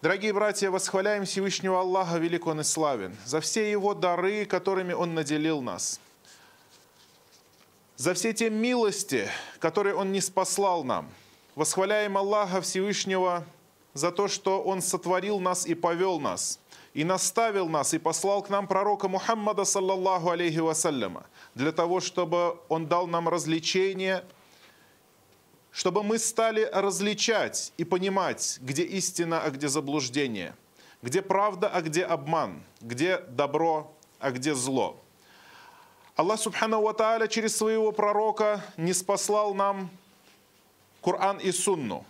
Дорогие братья, восхваляем Всевышнего Аллаха, велик Он и славен, за все Его дары, которыми Он наделил нас, за все те милости, которые Он не спаслал нам. Восхваляем Аллаха Всевышнего за то, что Он сотворил нас и повел нас, и наставил нас, и послал к нам пророка Мухаммада, саллаллаху алейхи вассаляма, для того, чтобы Он дал нам развлечение – чтобы мы стали различать и понимать, где истина, а где заблуждение, где правда, а где обман, где добро, а где зло. Аллах Субхану Ва через своего пророка не спаслал нам Коран и Сунну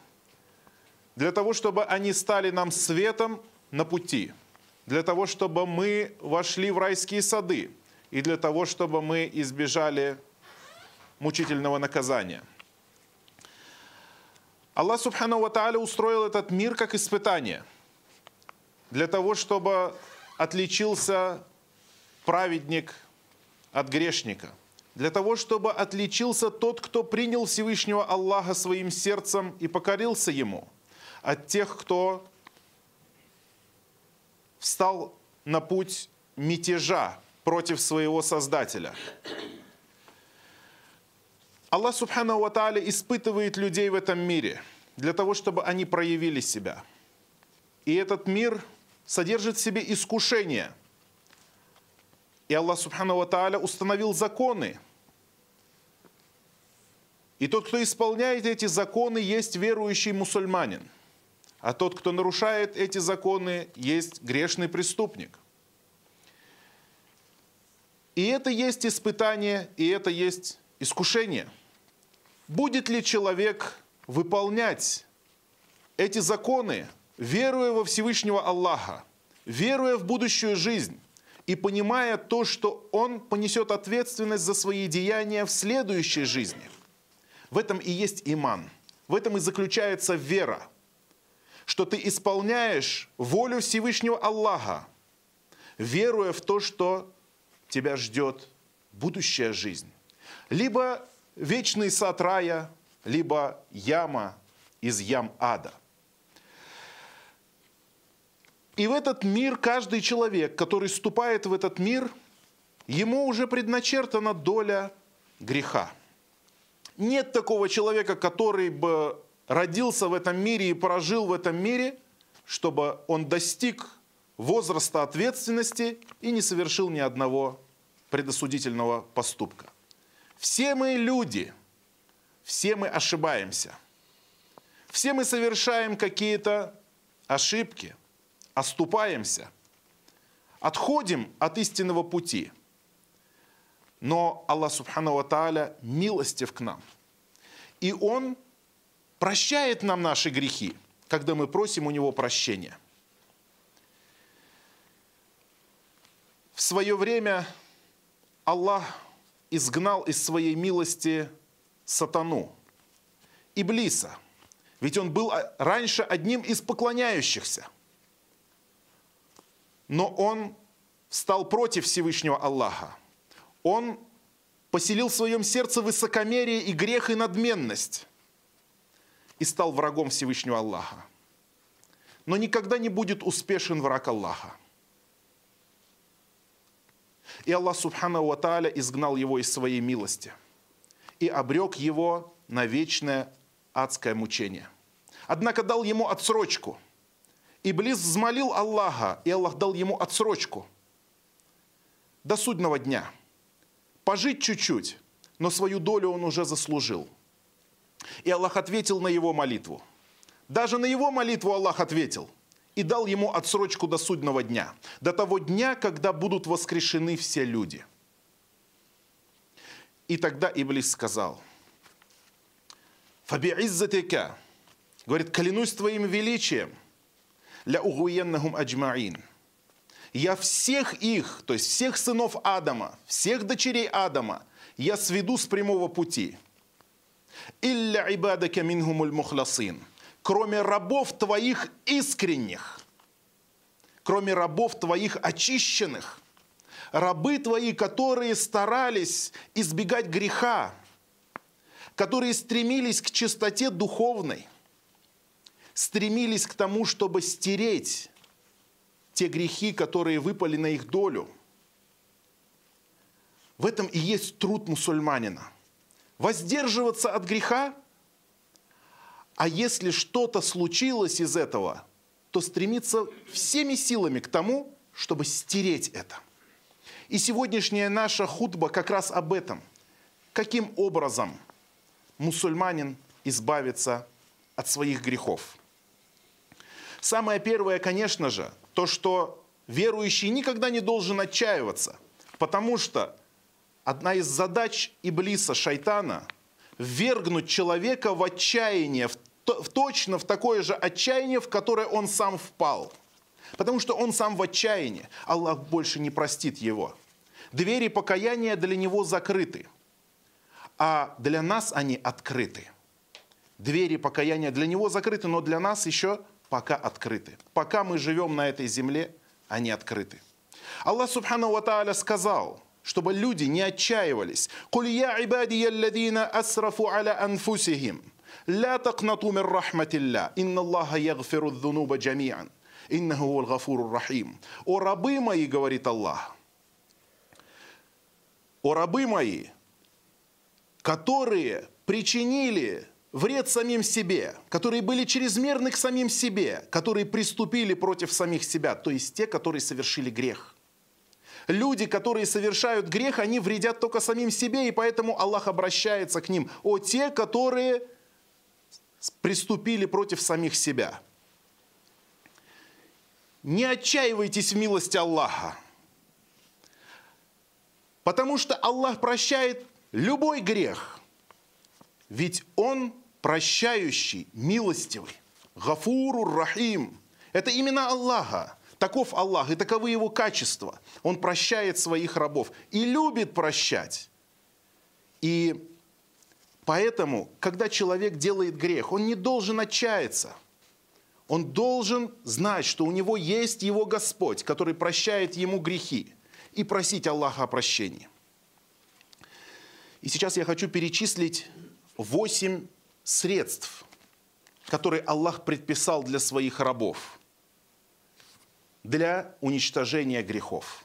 для того, чтобы они стали нам светом на пути, для того, чтобы мы вошли в райские сады и для того, чтобы мы избежали мучительного наказания – Аллах Субхану Ва устроил этот мир как испытание для того, чтобы отличился праведник от грешника, для того, чтобы отличился тот, кто принял Всевышнего Аллаха своим сердцем и покорился Ему, от тех, кто встал на путь мятежа против своего Создателя. Аллах Субхану Ва испытывает людей в этом мире для того, чтобы они проявили себя. И этот мир содержит в себе искушение. И Аллах Субхану Ва Тааля установил законы. И тот, кто исполняет эти законы, есть верующий мусульманин. А тот, кто нарушает эти законы, есть грешный преступник. И это есть испытание, и это есть искушение – Будет ли человек выполнять эти законы, веруя во Всевышнего Аллаха, веруя в будущую жизнь и понимая то, что он понесет ответственность за свои деяния в следующей жизни. В этом и есть иман. В этом и заключается вера, что ты исполняешь волю Всевышнего Аллаха, веруя в то, что тебя ждет будущая жизнь. Либо вечный сад рая, либо яма из ям ада. И в этот мир каждый человек, который ступает в этот мир, ему уже предначертана доля греха. Нет такого человека, который бы родился в этом мире и прожил в этом мире, чтобы он достиг возраста ответственности и не совершил ни одного предосудительного поступка. Все мы люди, все мы ошибаемся. Все мы совершаем какие-то ошибки, оступаемся, отходим от истинного пути. Но Аллах Субхану Ва Тааля милостив к нам. И Он прощает нам наши грехи, когда мы просим у Него прощения. В свое время Аллах изгнал из своей милости сатану, Иблиса. Ведь он был раньше одним из поклоняющихся. Но он стал против Всевышнего Аллаха. Он поселил в своем сердце высокомерие и грех и надменность и стал врагом Всевышнего Аллаха. Но никогда не будет успешен враг Аллаха. И Аллах Субхану Ва изгнал его из своей милости и обрек его на вечное адское мучение. Однако дал ему отсрочку. Иблис взмолил Аллаха, и Аллах дал ему отсрочку до судного дня. Пожить чуть-чуть, но свою долю он уже заслужил. И Аллах ответил на его молитву. Даже на его молитву Аллах ответил – и дал ему отсрочку до судного дня, до того дня, когда будут воскрешены все люди. И тогда Иблис сказал, «Фаби иззатика, говорит, клянусь твоим величием, ля угуеннахум аджмаин, я всех их, то есть всех сынов Адама, всех дочерей Адама, я сведу с прямого пути. Илля ибадака минхумуль мухласин – кроме рабов твоих искренних, кроме рабов твоих очищенных, рабы твои, которые старались избегать греха, которые стремились к чистоте духовной, стремились к тому, чтобы стереть те грехи, которые выпали на их долю. В этом и есть труд мусульманина. Воздерживаться от греха, а если что-то случилось из этого, то стремиться всеми силами к тому, чтобы стереть это. И сегодняшняя наша хутба как раз об этом. Каким образом мусульманин избавится от своих грехов. Самое первое, конечно же, то, что верующий никогда не должен отчаиваться, потому что одна из задач Иблиса, шайтана, ввергнуть человека в отчаяние, в, в точно в такое же отчаяние, в которое он сам впал потому что он сам в отчаянии. Аллах больше не простит его. Двери покаяния для него закрыты, а для нас они открыты. Двери покаяния для него закрыты, но для нас еще пока открыты. Пока мы живем на этой земле, они открыты. Аллах Субхану Ва Тааля сказал, чтобы люди не отчаивались. «Куль я ибадия алладина асрафу аля анфусихим, ля такнату мир рахматилля, инна Аллаха ягфиру дзунуба джамиан». Иннаху гафуру рахим. О рабы мои, говорит Аллах, о рабы мои, которые причинили вред самим себе, которые были чрезмерны к самим себе, которые приступили против самих себя, то есть те, которые совершили грех. Люди, которые совершают грех, они вредят только самим себе, и поэтому Аллах обращается к ним. О те, которые приступили против самих себя. Не отчаивайтесь в милости Аллаха. Потому что Аллах прощает любой грех. Ведь Он прощающий, милостивый. Гафуру Рахим. Это именно Аллаха. Таков Аллах, и таковы его качества. Он прощает своих рабов и любит прощать. И Поэтому, когда человек делает грех, он не должен отчаяться. Он должен знать, что у него есть его Господь, который прощает ему грехи, и просить Аллаха о прощении. И сейчас я хочу перечислить восемь средств, которые Аллах предписал для своих рабов, для уничтожения грехов.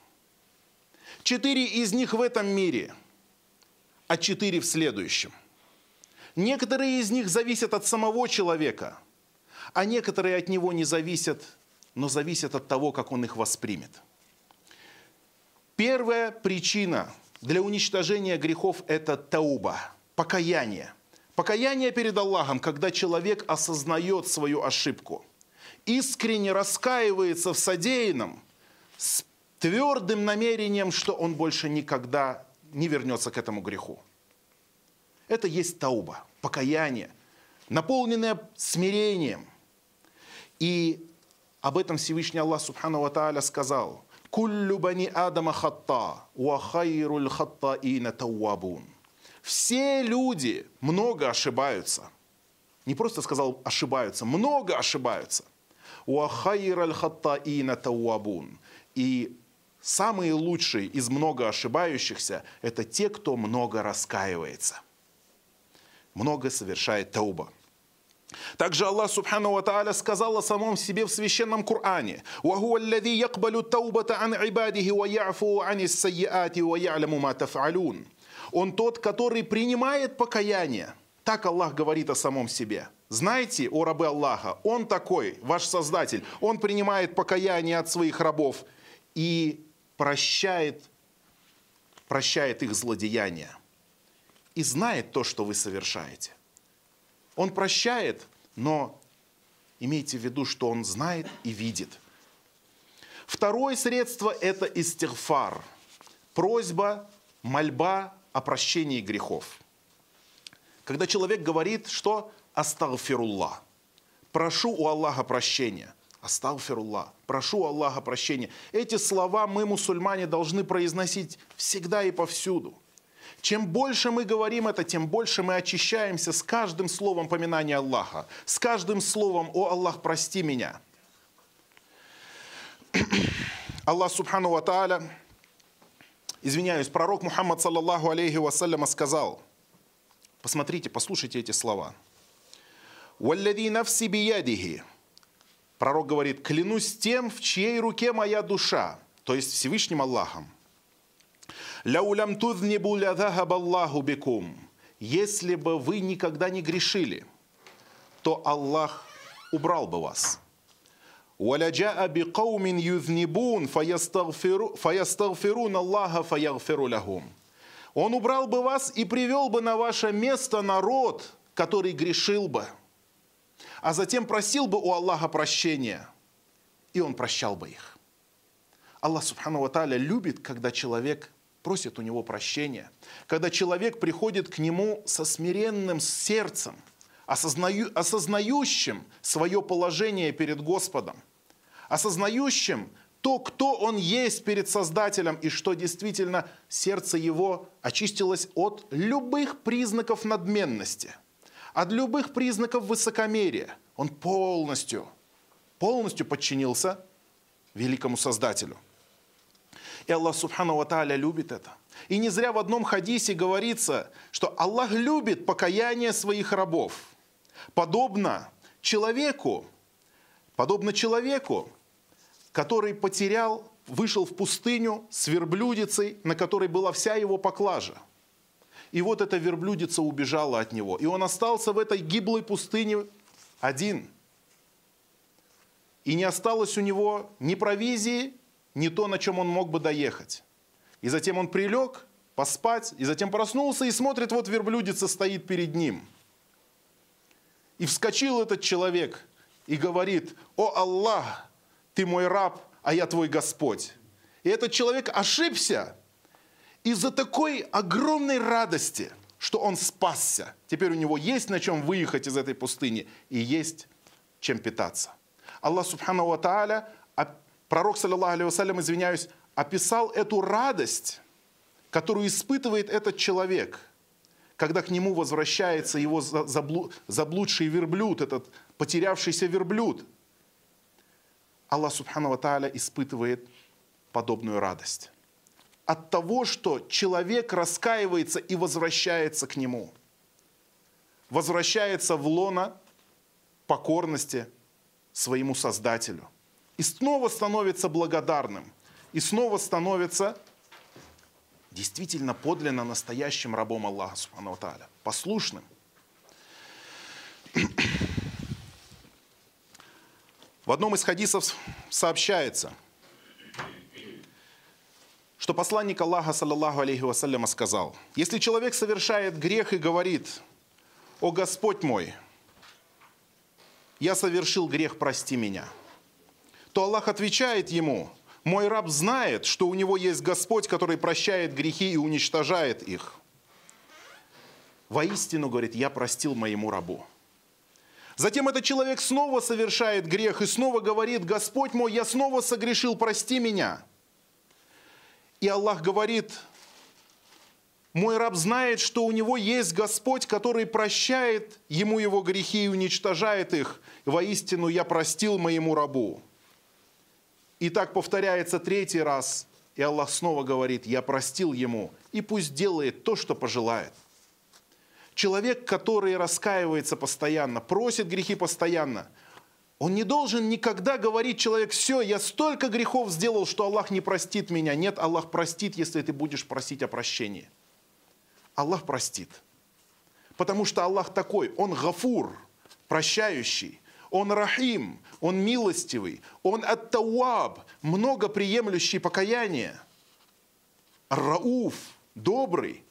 Четыре из них в этом мире, а четыре в следующем. Некоторые из них зависят от самого человека, а некоторые от него не зависят, но зависят от того, как он их воспримет. Первая причина для уничтожения грехов – это тауба, покаяние. Покаяние перед Аллахом, когда человек осознает свою ошибку, искренне раскаивается в содеянном, с твердым намерением, что он больше никогда не вернется к этому греху. Это есть тауба, покаяние, наполненное смирением. И об этом Всевышний Аллах Субхану Ва Тааля сказал, «Куллю бани Адама хатта, ва хайруль хаттаина тауабун». Все люди много ошибаются. Не просто сказал ошибаются, много ошибаются. «Ва хайруль хаттаина тауабун». И самые лучшие из много ошибающихся – это те, кто много раскаивается – много совершает тауба. Также Аллах Субхану Ва Тааля сказал о самом себе в Священном Коране Он тот, который принимает покаяние. Так Аллах говорит о самом себе. Знаете, о рабы Аллаха, Он такой, ваш Создатель, Он принимает покаяние от своих рабов и прощает, прощает их злодеяния и знает то, что вы совершаете. Он прощает, но имейте в виду, что он знает и видит. Второе средство – это истигфар. Просьба, мольба о прощении грехов. Когда человек говорит, что «астагфируллах», прошу у Аллаха прощения – Астагфируллах. Прошу Аллаха прощения. Эти слова мы, мусульмане, должны произносить всегда и повсюду. Чем больше мы говорим это, тем больше мы очищаемся с каждым словом поминания Аллаха, с каждым словом «О Аллах, прости меня». Аллах Субхану Ва Тааля, извиняюсь, пророк Мухаммад, саллаллаху алейхи вассаляма, сказал, посмотрите, послушайте эти слова. «Валлади нафси биядихи». Пророк говорит, клянусь тем, в чьей руке моя душа, то есть Всевышним Аллахом. «Ляулям тузнибу ля Аллаху бикум». Если бы вы никогда не грешили, то Аллах убрал бы вас. وَلَجَاءَ بِقَوْمٍ يُذْنِبُونَ فَيَسْتَغْفِرُونَ اللَّهَ فَيَغْفِرُ لَهُمْ Он убрал бы вас и привел бы на ваше место народ, который грешил бы, а затем просил бы у Аллаха прощения, и Он прощал бы их. Аллах Субхану Ва любит, когда человек просит у него прощения, когда человек приходит к нему со смиренным сердцем, осознаю, осознающим свое положение перед Господом, осознающим то, кто он есть перед Создателем и что действительно сердце его очистилось от любых признаков надменности, от любых признаков высокомерия. Он полностью, полностью подчинился великому Создателю – и Аллах Субхану Ва Тааля любит это. И не зря в одном хадисе говорится, что Аллах любит покаяние своих рабов. Подобно человеку, подобно человеку, который потерял, вышел в пустыню с верблюдицей, на которой была вся его поклажа. И вот эта верблюдица убежала от него. И он остался в этой гиблой пустыне один. И не осталось у него ни провизии, не то, на чем он мог бы доехать. И затем он прилег, поспать, и затем проснулся и смотрит, вот верблюдица стоит перед ним. И вскочил этот человек и говорит, «О Аллах, ты мой раб, а я твой Господь». И этот человек ошибся из-за такой огромной радости, что он спасся. Теперь у него есть на чем выехать из этой пустыни и есть чем питаться. Аллах Субхану Ва Тааля пророк, саллиллаху алейhi извиняюсь, описал эту радость, которую испытывает этот человек, когда к нему возвращается его заблудший верблюд, этот потерявшийся верблюд. Аллах Субхану Ва Тааля испытывает подобную радость. От того, что человек раскаивается и возвращается к нему. Возвращается в лона покорности своему Создателю – и снова становится благодарным, и снова становится действительно подлинно настоящим рабом Аллаха, Субхану Тааля, послушным. В одном из хадисов сообщается, что посланник Аллаха, саллаллаху алейхи вассаляма, сказал, если человек совершает грех и говорит, «О Господь мой, я совершил грех, прости меня», то Аллах отвечает ему, мой раб знает, что у него есть Господь, который прощает грехи и уничтожает их. Воистину, говорит, я простил моему рабу. Затем этот человек снова совершает грех и снова говорит, Господь мой, я снова согрешил, прости меня. И Аллах говорит, мой раб знает, что у него есть Господь, который прощает ему его грехи и уничтожает их. Воистину, я простил моему рабу. И так повторяется третий раз, и Аллах снова говорит, я простил ему, и пусть делает то, что пожелает. Человек, который раскаивается постоянно, просит грехи постоянно, он не должен никогда говорить человек, все, я столько грехов сделал, что Аллах не простит меня. Нет, Аллах простит, если ты будешь просить о прощении. Аллах простит. Потому что Аллах такой, Он гафур, прощающий. Он рахим, он милостивый, он ат-тауаб, много приемлющий покаяние. Рауф, добрый,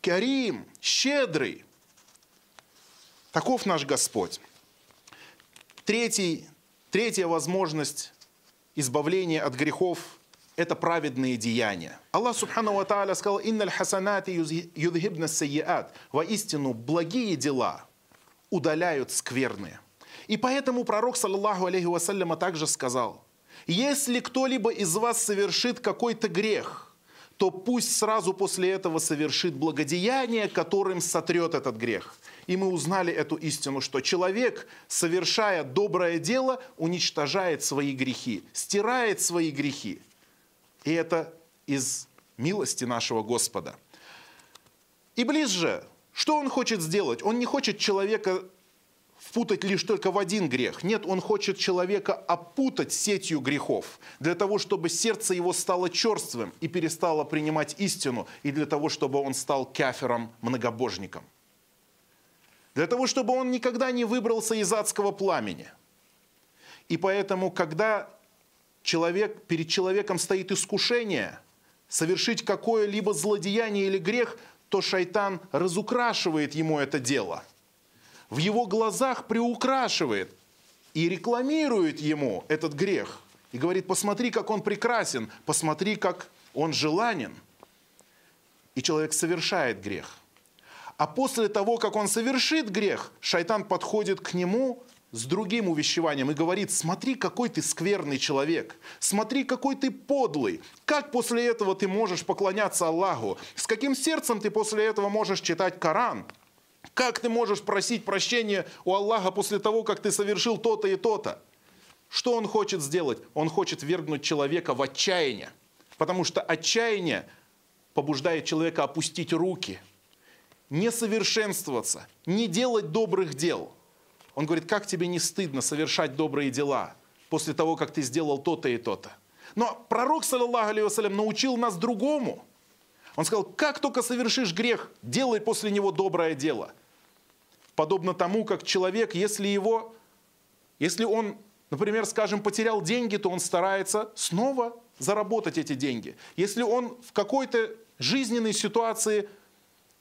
Карим, щедрый. Таков наш Господь. Третий, третья возможность избавления от грехов – это праведные деяния. Аллах Субхану Ва Тааля сказал, «Инналь хасанати юдхибна сайяат». Воистину, благие дела удаляют скверные. И поэтому пророк, саллаху алейхи вассаляма, также сказал, если кто-либо из вас совершит какой-то грех, то пусть сразу после этого совершит благодеяние, которым сотрет этот грех. И мы узнали эту истину, что человек, совершая доброе дело, уничтожает свои грехи, стирает свои грехи. И это из милости нашего Господа. И ближе, что он хочет сделать? Он не хочет человека впутать лишь только в один грех. Нет, он хочет человека опутать сетью грехов, для того, чтобы сердце его стало черствым и перестало принимать истину, и для того, чтобы он стал кафером, многобожником. Для того, чтобы он никогда не выбрался из адского пламени. И поэтому, когда человек, перед человеком стоит искушение совершить какое-либо злодеяние или грех, то шайтан разукрашивает ему это дело – в его глазах приукрашивает и рекламирует ему этот грех. И говорит, посмотри, как он прекрасен, посмотри, как он желанен. И человек совершает грех. А после того, как он совершит грех, шайтан подходит к нему с другим увещеванием и говорит, смотри, какой ты скверный человек, смотри, какой ты подлый, как после этого ты можешь поклоняться Аллаху, с каким сердцем ты после этого можешь читать Коран – как ты можешь просить прощения у Аллаха после того, как ты совершил то-то и то-то? Что он хочет сделать? Он хочет вергнуть человека в отчаяние. Потому что отчаяние побуждает человека опустить руки, не совершенствоваться, не делать добрых дел. Он говорит, как тебе не стыдно совершать добрые дела после того, как ты сделал то-то и то-то. Но пророк, саллаллаху алейhi научил нас другому – он сказал, как только совершишь грех, делай после него доброе дело. Подобно тому, как человек, если его, если он, например, скажем, потерял деньги, то он старается снова заработать эти деньги. Если он в какой-то жизненной ситуации,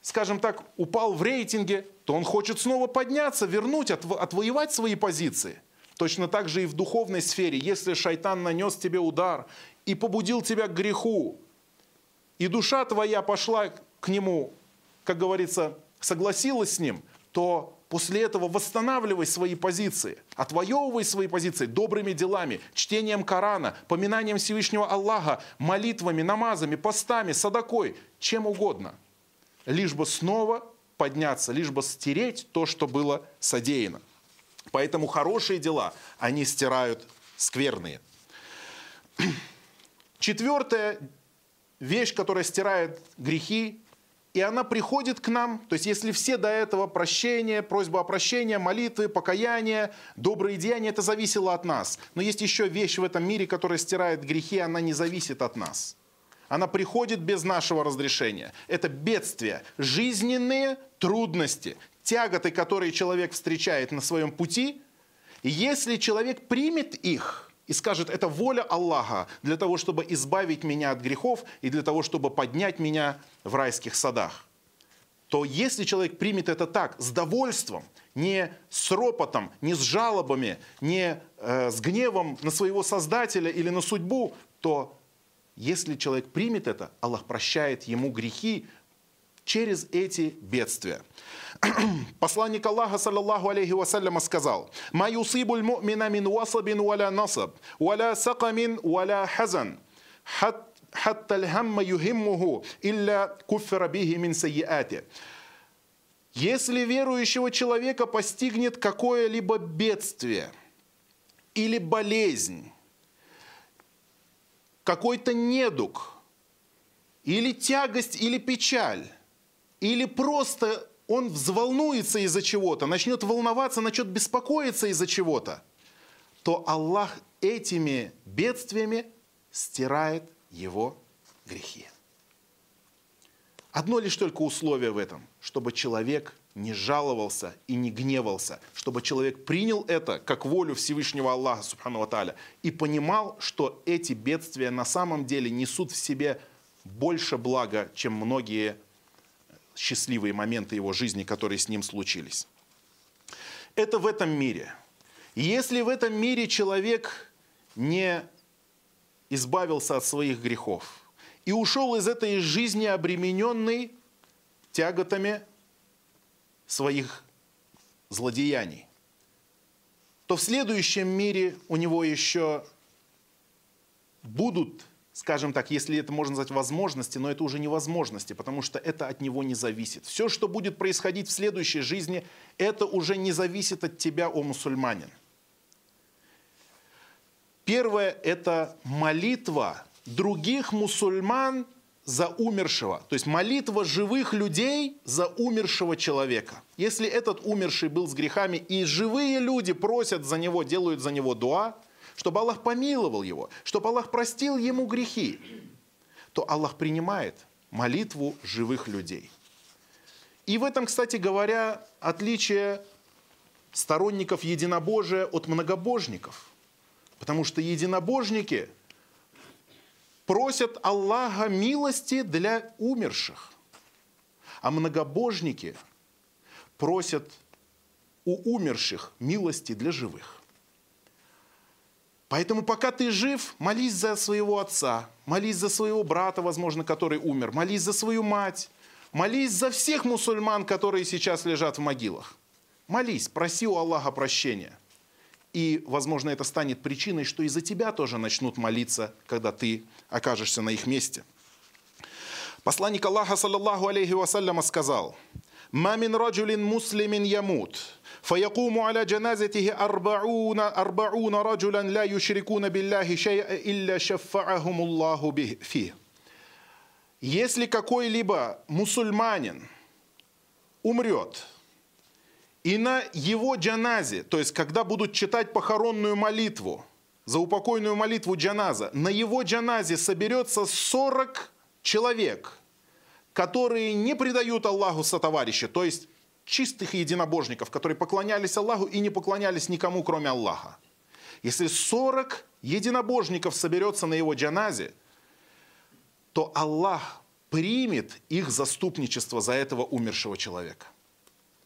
скажем так, упал в рейтинге, то он хочет снова подняться, вернуть, отвоевать свои позиции. Точно так же и в духовной сфере. Если шайтан нанес тебе удар и побудил тебя к греху, и душа твоя пошла к нему, как говорится, согласилась с ним, то после этого восстанавливай свои позиции, отвоевывай свои позиции добрыми делами, чтением Корана, поминанием Всевышнего Аллаха, молитвами, намазами, постами, садакой, чем угодно. Лишь бы снова подняться, лишь бы стереть то, что было содеяно. Поэтому хорошие дела, они стирают скверные. Четвертое вещь, которая стирает грехи, и она приходит к нам. То есть если все до этого прощение, просьба о прощении, молитвы, покаяние, добрые деяния, это зависело от нас. Но есть еще вещь в этом мире, которая стирает грехи, она не зависит от нас. Она приходит без нашего разрешения. Это бедствия, жизненные трудности, тяготы, которые человек встречает на своем пути. И если человек примет их – и скажет, это воля Аллаха для того, чтобы избавить меня от грехов и для того, чтобы поднять меня в райских садах, то если человек примет это так, с довольством, не с ропотом, не с жалобами, не э, с гневом на своего Создателя или на судьбу, то если человек примет это, Аллах прощает ему грехи через эти бедствия. Посланник Аллаха, саллаллаху алейхи вассаляма, сказал, «Ма юсибуль му'мина мин васабин валя насаб, валя сакамин валя хазан, хатта лхамма юхиммуху, илля куффера бихи мин сайяати». Если верующего человека постигнет какое-либо бедствие или болезнь, какой-то недуг, или тягость, или печаль, или просто он взволнуется из-за чего-то, начнет волноваться, начнет беспокоиться из-за чего-то, то Аллах этими бедствиями стирает его грехи. Одно лишь только условие в этом, чтобы человек не жаловался и не гневался, чтобы человек принял это как волю Всевышнего Аллаха, Субхану Тааля, и понимал, что эти бедствия на самом деле несут в себе больше блага, чем многие счастливые моменты его жизни, которые с ним случились. Это в этом мире. Если в этом мире человек не избавился от своих грехов и ушел из этой жизни обремененный тяготами своих злодеяний, то в следующем мире у него еще будут скажем так, если это можно назвать возможности, но это уже невозможности, потому что это от него не зависит. Все, что будет происходить в следующей жизни, это уже не зависит от тебя, о мусульманин. Первое – это молитва других мусульман за умершего, то есть молитва живых людей за умершего человека. Если этот умерший был с грехами, и живые люди просят за него, делают за него дуа, чтобы Аллах помиловал его, чтобы Аллах простил ему грехи, то Аллах принимает молитву живых людей. И в этом, кстати говоря, отличие сторонников единобожия от многобожников. Потому что единобожники просят Аллаха милости для умерших, а многобожники просят у умерших милости для живых. Поэтому пока ты жив, молись за своего отца, молись за своего брата, возможно, который умер, молись за свою мать, молись за всех мусульман, которые сейчас лежат в могилах. Молись, проси у Аллаха прощения. И, возможно, это станет причиной, что и за тебя тоже начнут молиться, когда ты окажешься на их месте. Посланник Аллаха, саллаллаху алейхи вассаляма, сказал, «Мамин раджулин муслимин ямут, فيقوم على جنازته أربعون, أربعون رجلا لا يشركون بالله شيئا إلا شفعهم الله به فيه. Если какой-либо мусульманин умрет, и на его джаназе, то есть когда будут читать похоронную молитву, за упокойную молитву джаназа, на его джаназе соберется 40 человек, которые не предают Аллаху сотоварища, то есть чистых единобожников, которые поклонялись Аллаху и не поклонялись никому, кроме Аллаха. Если 40 единобожников соберется на его джаназе, то Аллах примет их заступничество за этого умершего человека.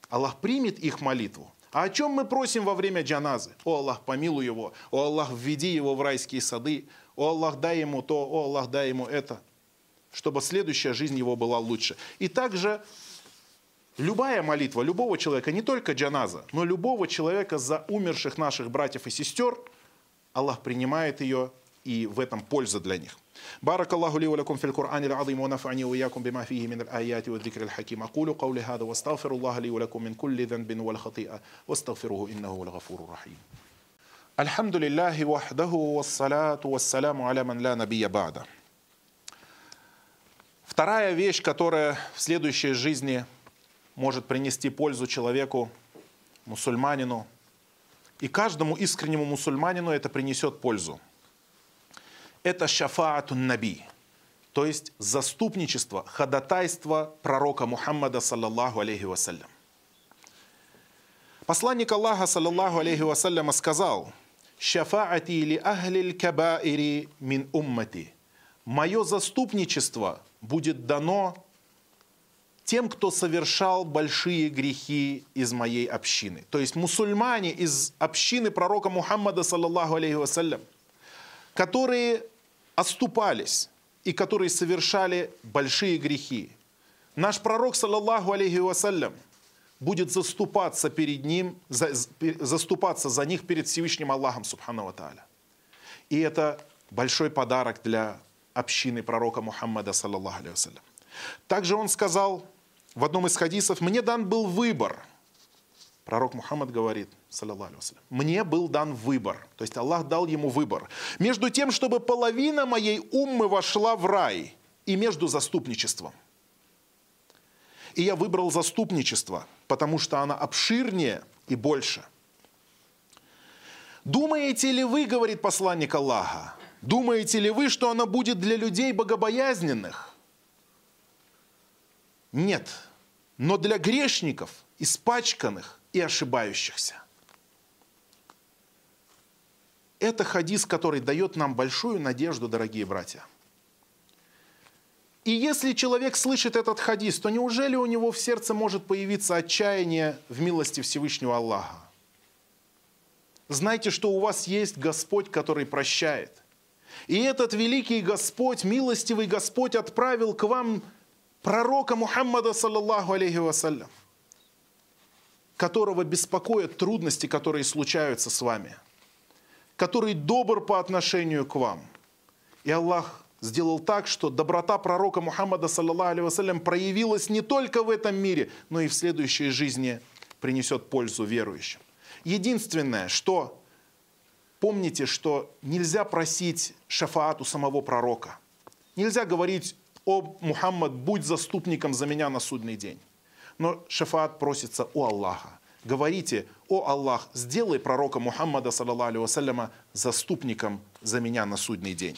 Аллах примет их молитву. А о чем мы просим во время джаназы? О Аллах, помилуй его. О Аллах, введи его в райские сады. О Аллах, дай ему то. О Аллах, дай ему это. Чтобы следующая жизнь его была лучше. И также Любая молитва любого человека, не только джаназа, но любого человека за умерших наших братьев и сестер, Аллах принимает ее, и в этом польза для них. بارك الله لي ولكم في القرآن العظيم ونفعني وإياكم بما فيه من الآيات والذكر الحكيم أقول قولي هذا واستغفر الله لي ولكم من كل ذنب والخطيئة واستغفروه إنه هو الغفور الرحيم الحمد لله وحده والصلاة والسلام على من لا نبي بعده Вторая вещь, которая в следующей жизни может принести пользу человеку, мусульманину. И каждому искреннему мусульманину это принесет пользу. Это шафаатун наби, то есть заступничество, ходатайство пророка Мухаммада, саллаллаху алейхи вассалям. Посланник Аллаха, саллаллаху алейхи вассаляма, сказал, «Шафаати ли ахлиль кабаири мин уммати». Мое заступничество будет дано тем, кто совершал большие грехи из моей общины. То есть мусульмане из общины пророка Мухаммада, саллаллаху алейхи вассалям, которые оступались и которые совершали большие грехи. Наш пророк, саллаллаху алейхи вассалям, будет заступаться перед ним, за, заступаться за них перед Всевышним Аллахом, субхану тааля. И это большой подарок для общины пророка Мухаммада, саллаллаху алейхи вассалям. Также он сказал, в одном из хадисов, мне дан был выбор. Пророк Мухаммад говорит, мне был дан выбор. То есть Аллах дал ему выбор. Между тем, чтобы половина моей уммы вошла в рай и между заступничеством. И я выбрал заступничество, потому что оно обширнее и больше. Думаете ли вы, говорит посланник Аллаха, думаете ли вы, что оно будет для людей богобоязненных? Нет, но для грешников, испачканных и ошибающихся. Это хадис, который дает нам большую надежду, дорогие братья. И если человек слышит этот хадис, то неужели у него в сердце может появиться отчаяние в милости Всевышнего Аллаха? Знайте, что у вас есть Господь, который прощает. И этот великий Господь, милостивый Господь отправил к вам пророка Мухаммада, саллаллаху алейхи вассалям, которого беспокоят трудности, которые случаются с вами, который добр по отношению к вам. И Аллах сделал так, что доброта пророка Мухаммада, саллаллаху алейхи вассалям, проявилась не только в этом мире, но и в следующей жизни принесет пользу верующим. Единственное, что помните, что нельзя просить шафаат у самого пророка. Нельзя говорить «О, Мухаммад, будь заступником за меня на судный день». Но шафаат просится у Аллаха. Говорите, «О Аллах, сделай пророка Мухаммада, саллаллаху алейhi заступником за меня на судный день».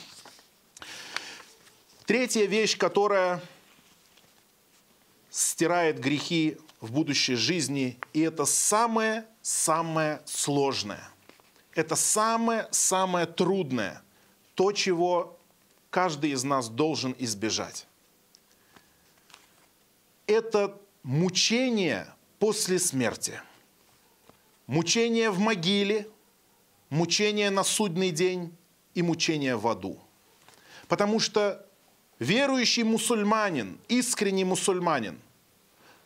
Третья вещь, которая стирает грехи в будущей жизни, и это самое-самое сложное. Это самое-самое трудное, то, чего каждый из нас должен избежать. Это мучение после смерти. Мучение в могиле, мучение на судный день и мучение в аду. Потому что верующий мусульманин, искренний мусульманин,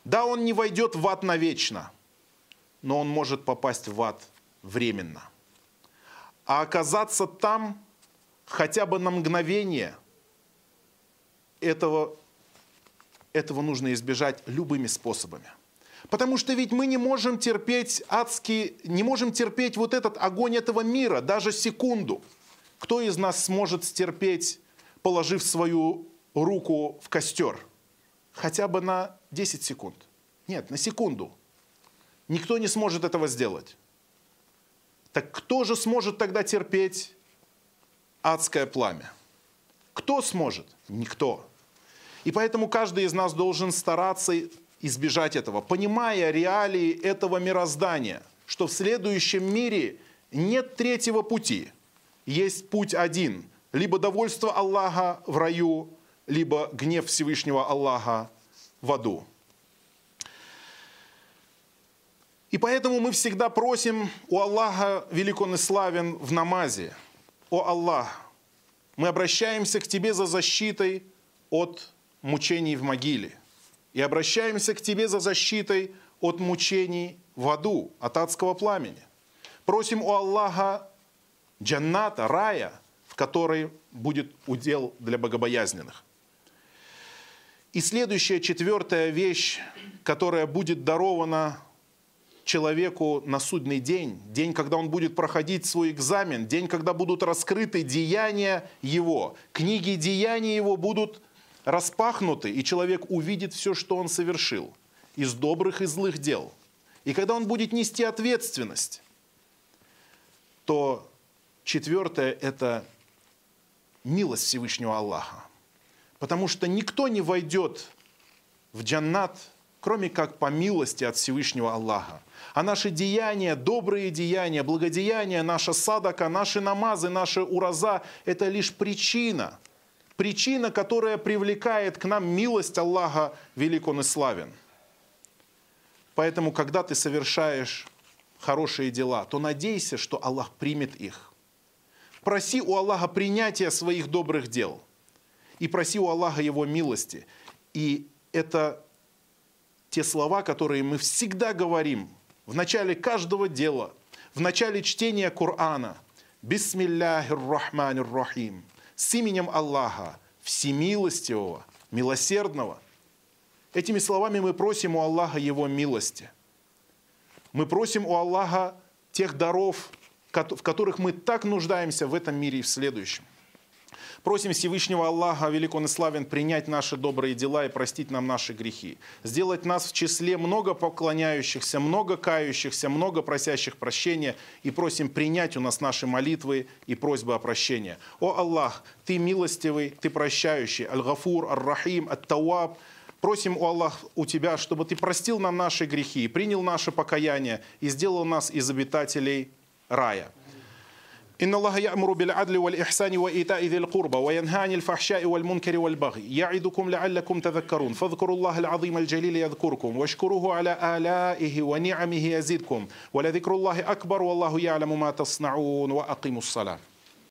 да, он не войдет в ад навечно, но он может попасть в ад временно. А оказаться там хотя бы на мгновение, этого, этого нужно избежать любыми способами. Потому что ведь мы не можем терпеть адский, не можем терпеть вот этот огонь этого мира, даже секунду. Кто из нас сможет стерпеть, положив свою руку в костер? Хотя бы на 10 секунд. Нет, на секунду. Никто не сможет этого сделать. Так кто же сможет тогда терпеть адское пламя. Кто сможет? Никто. И поэтому каждый из нас должен стараться избежать этого, понимая реалии этого мироздания, что в следующем мире нет третьего пути. Есть путь один. Либо довольство Аллаха в раю, либо гнев Всевышнего Аллаха в аду. И поэтому мы всегда просим у Аллаха, велик он и славен, в намазе – о Аллах, мы обращаемся к Тебе за защитой от мучений в могиле. И обращаемся к Тебе за защитой от мучений в аду, от адского пламени. Просим у Аллаха джанната, рая, в которой будет удел для богобоязненных. И следующая, четвертая вещь, которая будет дарована человеку на судный день, день, когда он будет проходить свой экзамен, день, когда будут раскрыты деяния его, книги деяний его будут распахнуты, и человек увидит все, что он совершил, из добрых и злых дел. И когда он будет нести ответственность, то четвертое – это милость Всевышнего Аллаха. Потому что никто не войдет в джаннат, кроме как по милости от Всевышнего Аллаха а наши деяния, добрые деяния, благодеяния, наша садака, наши намазы, наши ураза – это лишь причина. Причина, которая привлекает к нам милость Аллаха, велик Он и славен. Поэтому, когда ты совершаешь хорошие дела, то надейся, что Аллах примет их. Проси у Аллаха принятия своих добрых дел. И проси у Аллаха Его милости. И это те слова, которые мы всегда говорим – в начале каждого дела, в начале чтения Корана, Бисмилляхир Рахманир Рахим, с именем Аллаха, всемилостивого, милосердного. Этими словами мы просим у Аллаха Его милости. Мы просим у Аллаха тех даров, в которых мы так нуждаемся в этом мире и в следующем. Просим Всевышнего Аллаха, велик он и славен, принять наши добрые дела и простить нам наши грехи. Сделать нас в числе много поклоняющихся, много кающихся, много просящих прощения. И просим принять у нас наши молитвы и просьбы о прощении. О Аллах, Ты милостивый, Ты прощающий, Аль-Гафур, Ар-Рахим, Ат-Тауаб, Просим у Аллах у Тебя, чтобы Ты простил нам наши грехи, принял наше покаяние и сделал нас из обитателей рая. إن الله يأمر بالعدل والإحسان وإيتاء ذي القربى وينهى عن الفحشاء والمنكر والبغي يعظكم لعلكم تذكرون. فاذكروا الله العظيم الجليل يذكركم واشكروه على آلائه ونعمه يزدكم. ولذكر الله أكبر والله يعلم ما تصنعون وأقيموا الصلاة.